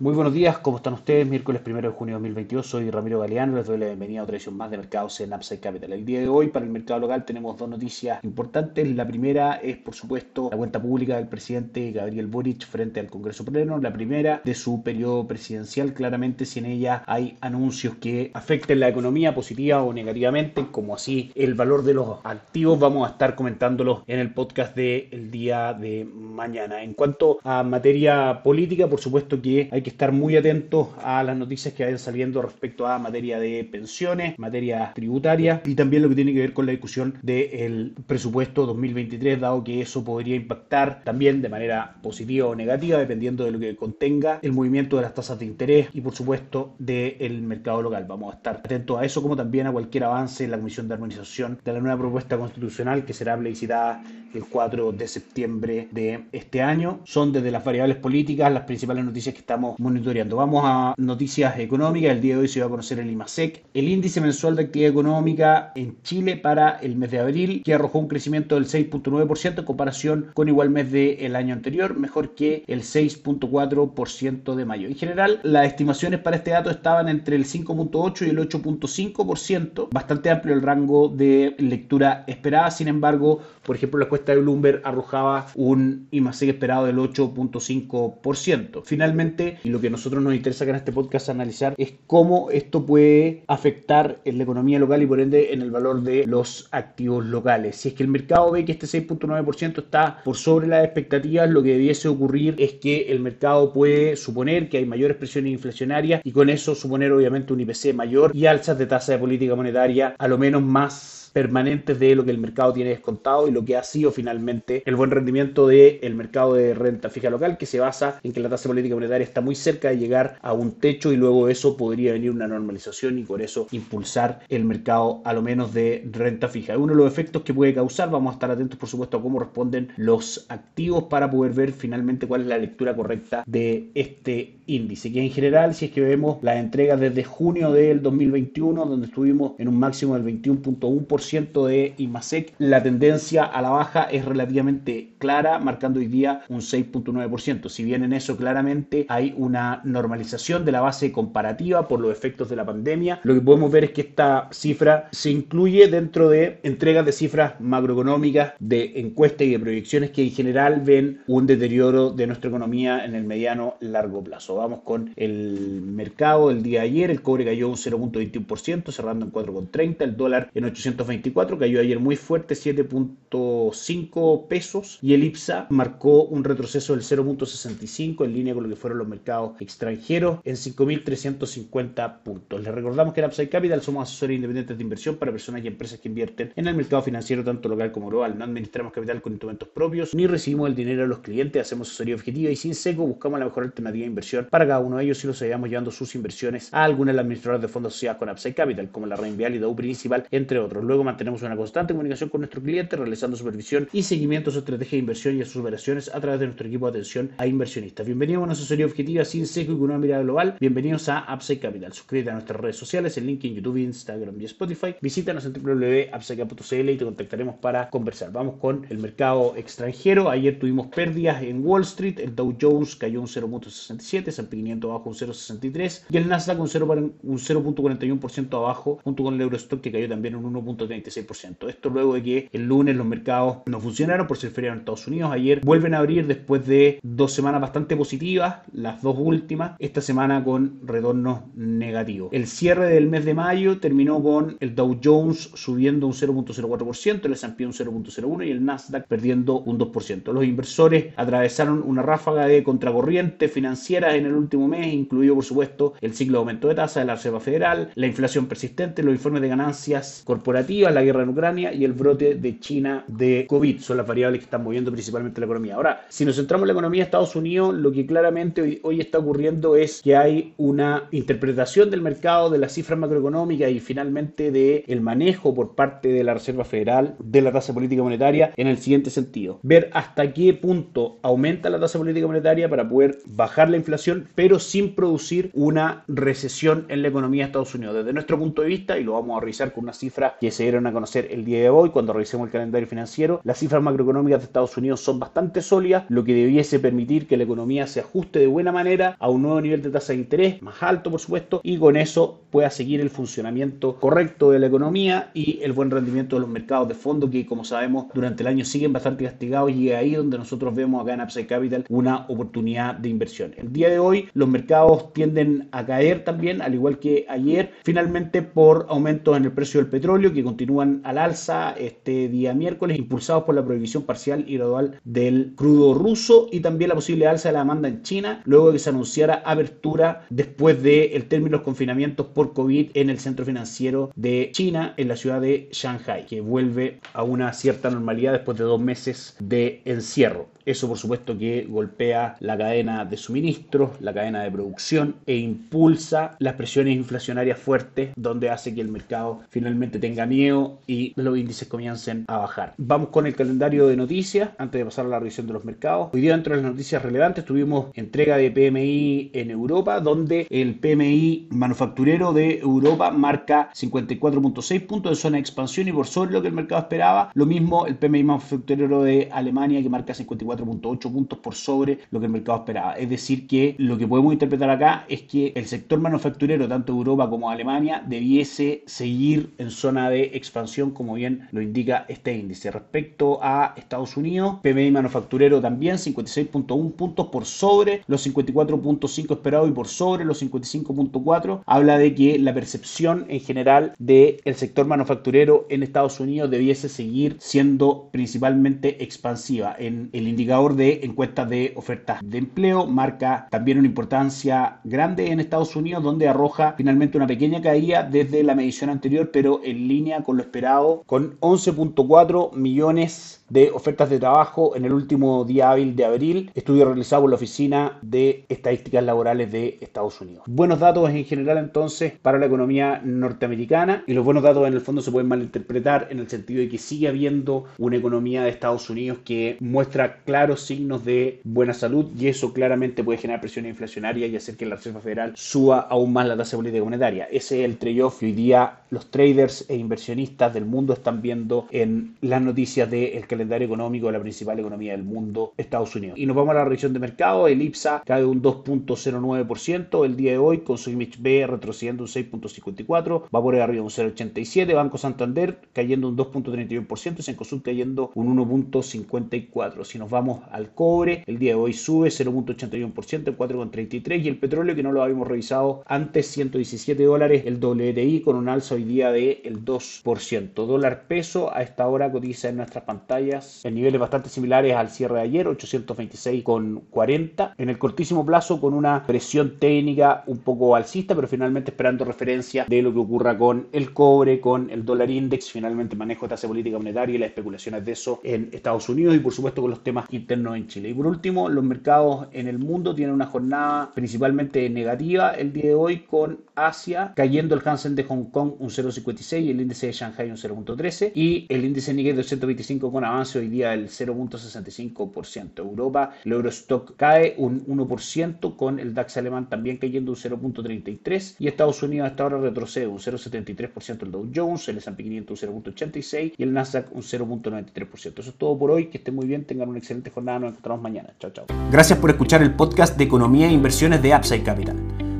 Muy buenos días, ¿cómo están ustedes? Miércoles 1 de junio de 2022, soy Ramiro Galeano, les doy la bienvenida a otra edición más de mercados en Upside Capital. El día de hoy para el mercado local tenemos dos noticias importantes. La primera es, por supuesto, la cuenta pública del presidente Gabriel Boric frente al Congreso Pleno. La primera de su periodo presidencial, claramente si en ella hay anuncios que afecten la economía positiva o negativamente, como así el valor de los activos, vamos a estar comentándolos en el podcast del día de mañana. En cuanto a materia política, por supuesto que hay que estar muy atentos a las noticias que vayan saliendo respecto a materia de pensiones, materia tributaria y también lo que tiene que ver con la discusión del presupuesto 2023, dado que eso podría impactar también de manera positiva o negativa, dependiendo de lo que contenga el movimiento de las tasas de interés y por supuesto del mercado local. Vamos a estar atentos a eso, como también a cualquier avance en la Comisión de Armonización de la nueva propuesta constitucional que será plebiscitada el 4 de septiembre de este año. Son desde las variables políticas las principales noticias que estamos monitoreando. Vamos a noticias económicas. El día de hoy se va a conocer el IMASEC, el índice mensual de actividad económica en Chile para el mes de abril, que arrojó un crecimiento del 6.9% en comparación con igual mes del año anterior, mejor que el 6.4% de mayo. En general, las estimaciones para este dato estaban entre el 5.8 y el 8.5%, bastante amplio el rango de lectura esperada. Sin embargo, por ejemplo, la cuesta de Bloomberg arrojaba un IMASEC esperado del 8.5%. Finalmente, lo que a nosotros nos interesa acá en este podcast analizar es cómo esto puede afectar en la economía local y por ende en el valor de los activos locales. Si es que el mercado ve que este 6.9% está por sobre las expectativas, lo que debiese ocurrir es que el mercado puede suponer que hay mayores presiones inflacionarias y con eso suponer obviamente un IPC mayor y alzas de tasa de política monetaria a lo menos más permanentes de lo que el mercado tiene descontado y lo que ha sido finalmente el buen rendimiento del mercado de renta fija local que se basa en que la tasa política monetaria está muy cerca de llegar a un techo y luego eso podría venir una normalización y por eso impulsar el mercado a lo menos de renta fija. Uno de los efectos que puede causar, vamos a estar atentos por supuesto a cómo responden los activos para poder ver finalmente cuál es la lectura correcta de este índice, que en general si es que vemos las entregas desde junio del 2021 donde estuvimos en un máximo del 21.1% de IMASEC, la tendencia a la baja es relativamente clara, marcando hoy día un 6.9%. Si bien en eso claramente hay una normalización de la base comparativa por los efectos de la pandemia, lo que podemos ver es que esta cifra se incluye dentro de entregas de cifras macroeconómicas, de encuestas y de proyecciones que en general ven un deterioro de nuestra economía en el mediano largo plazo. Vamos con el mercado del día de ayer, el cobre cayó un 0.21%, cerrando en 4.30, el dólar en 820 24, cayó ayer muy fuerte, 7.5 pesos, y el IPSA marcó un retroceso del 0.65 en línea con lo que fueron los mercados extranjeros en 5.350 puntos. Les recordamos que en Upside Capital somos asesores independientes de inversión para personas y empresas que invierten en el mercado financiero tanto local como global. No administramos capital con instrumentos propios ni recibimos el dinero de los clientes, hacemos asesoría objetiva y sin seco buscamos la mejor alternativa de inversión para cada uno de ellos y los seguimos llevando sus inversiones a alguna de las administradoras de fondos asociadas con Upside Capital, como la Reinvial y Dow Principal, entre otros. Luego mantenemos una constante comunicación con nuestro cliente, realizando supervisión y seguimiento a su estrategia de inversión y a sus operaciones a través de nuestro equipo de atención a inversionistas. Bienvenidos a una asesoría objetiva sin seco y con una mirada global. Bienvenidos a Upside Capital. Suscríbete a nuestras redes sociales, el link en YouTube, Instagram y Spotify. Visítanos en www.upsidecap.cl y te contactaremos para conversar. Vamos con el mercado extranjero. Ayer tuvimos pérdidas en Wall Street. El Dow Jones cayó un 0.67, S&P 500 abajo un 0.63 y el Nasdaq un 0.41% abajo junto con el Eurostock que cayó también un 1. 36%. Esto luego de que el lunes los mercados no funcionaron por ser feriado en Estados Unidos. Ayer vuelven a abrir después de dos semanas bastante positivas, las dos últimas, esta semana con retornos negativos. El cierre del mes de mayo terminó con el Dow Jones subiendo un 0.04%, el S&P un 0.01% y el Nasdaq perdiendo un 2%. Los inversores atravesaron una ráfaga de contracorriente financieras en el último mes, incluido por supuesto el ciclo de aumento de tasa de la Reserva Federal, la inflación persistente, los informes de ganancias corporativas expectativas, la guerra en Ucrania y el brote de China de COVID. Son las variables que están moviendo principalmente la economía. Ahora, si nos centramos en la economía de Estados Unidos, lo que claramente hoy, está ocurriendo es que hay una interpretación del mercado de las cifras macroeconómicas y finalmente del el manejo por parte de la Reserva Federal de la tasa política monetaria en el siguiente sentido. Ver hasta qué punto aumenta la tasa política monetaria para poder bajar la inflación, pero sin producir una recesión en la economía de Estados Unidos. Desde nuestro punto de vista, y lo vamos a revisar con una cifra que se dieron a conocer el día de hoy cuando revisemos el calendario financiero, las cifras macroeconómicas de Estados Unidos son bastante sólidas, lo que debiese permitir que la economía se ajuste de buena manera a un nuevo nivel de tasa de interés, más alto por supuesto, y con eso pueda seguir el funcionamiento correcto de la economía y el buen rendimiento de los mercados de fondo que como sabemos durante el año siguen bastante castigados y es ahí donde nosotros vemos acá en Upside Capital una oportunidad de inversión. El día de hoy los mercados tienden a caer también, al igual que ayer, finalmente por aumentos en el precio del petróleo que continúan al alza este día miércoles, impulsados por la prohibición parcial y gradual del crudo ruso y también la posible alza de la demanda en China, luego de que se anunciara apertura después del término de los confinamientos por COVID en el centro financiero de China, en la ciudad de Shanghai, que vuelve a una cierta normalidad después de dos meses de encierro. Eso por supuesto que golpea la cadena de suministros, la cadena de producción e impulsa las presiones inflacionarias fuertes donde hace que el mercado finalmente tenga miedo y los índices comiencen a bajar. Vamos con el calendario de noticias antes de pasar a la revisión de los mercados. Hoy día dentro de las noticias relevantes tuvimos entrega de PMI en Europa donde el PMI manufacturero de Europa marca 54.6 puntos de zona de expansión y por sobre lo que el mercado esperaba. Lo mismo el PMI manufacturero de Alemania que marca 54 4.8 puntos por sobre lo que el mercado esperaba. Es decir, que lo que podemos interpretar acá es que el sector manufacturero, tanto Europa como Alemania, debiese seguir en zona de expansión, como bien lo indica este índice. Respecto a Estados Unidos, PMI manufacturero también 56.1 puntos por sobre los 54.5 esperados y por sobre los 55.4. Habla de que la percepción en general del sector manufacturero en Estados Unidos debiese seguir siendo principalmente expansiva. En el indicador de encuestas de ofertas de empleo marca también una importancia grande en Estados Unidos donde arroja finalmente una pequeña caída desde la medición anterior pero en línea con lo esperado con 11.4 millones de ofertas de trabajo en el último día hábil de abril, estudio realizado por la Oficina de Estadísticas Laborales de Estados Unidos. Buenos datos en general entonces para la economía norteamericana y los buenos datos en el fondo se pueden malinterpretar en el sentido de que sigue habiendo una economía de Estados Unidos que muestra claros signos de buena salud y eso claramente puede generar presión inflacionaria y hacer que la Reserva Federal suba aún más la tasa política monetaria. Ese es el trade-off que hoy día los traders e inversionistas del mundo están viendo en las noticias del de calendario económico de la principal economía del mundo, Estados Unidos. Y nos vamos a la revisión de mercado, el IPSA cae un 2.09% el día de hoy, con su B retrocediendo un 6.54, va por arriba un 0.87, Banco Santander cayendo un 2.31% y Sencosud cayendo un 1.54. Si nos vamos al cobre, el día de hoy sube 0.81%, 4.33 y el petróleo que no lo habíamos revisado antes, 117 dólares, el WTI con un alza hoy día del el 2%. Dólar peso a esta hora cotiza en nuestras pantallas en niveles bastante similares al cierre de ayer, 826,40. En el cortísimo plazo con una presión técnica un poco alcista, pero finalmente esperando referencia de lo que ocurra con el cobre, con el dólar index, finalmente manejo de tasa política monetaria y las especulaciones de eso en Estados Unidos y por supuesto con los temas internos en Chile. Y por último, los mercados en el mundo tienen una jornada principalmente negativa el día de hoy con Asia cayendo el Hansen de Hong Kong un 0,56 y el índice Shanghai un 0,13 y el índice Nikkei 225 con avance hoy día del 0.65%. Europa, el Eurostock cae un 1% con el DAX alemán también cayendo un 0.33% y Estados Unidos hasta ahora retrocede un 0.73% el Dow Jones, el S&P 500 un 0.86% y el Nasdaq un 0.93%. Eso es todo por hoy, que estén muy bien, tengan una excelente jornada, nos encontramos mañana. Chao, chao. Gracias por escuchar el podcast de Economía e Inversiones de Upside Capital.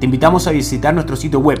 Te invitamos a visitar nuestro sitio web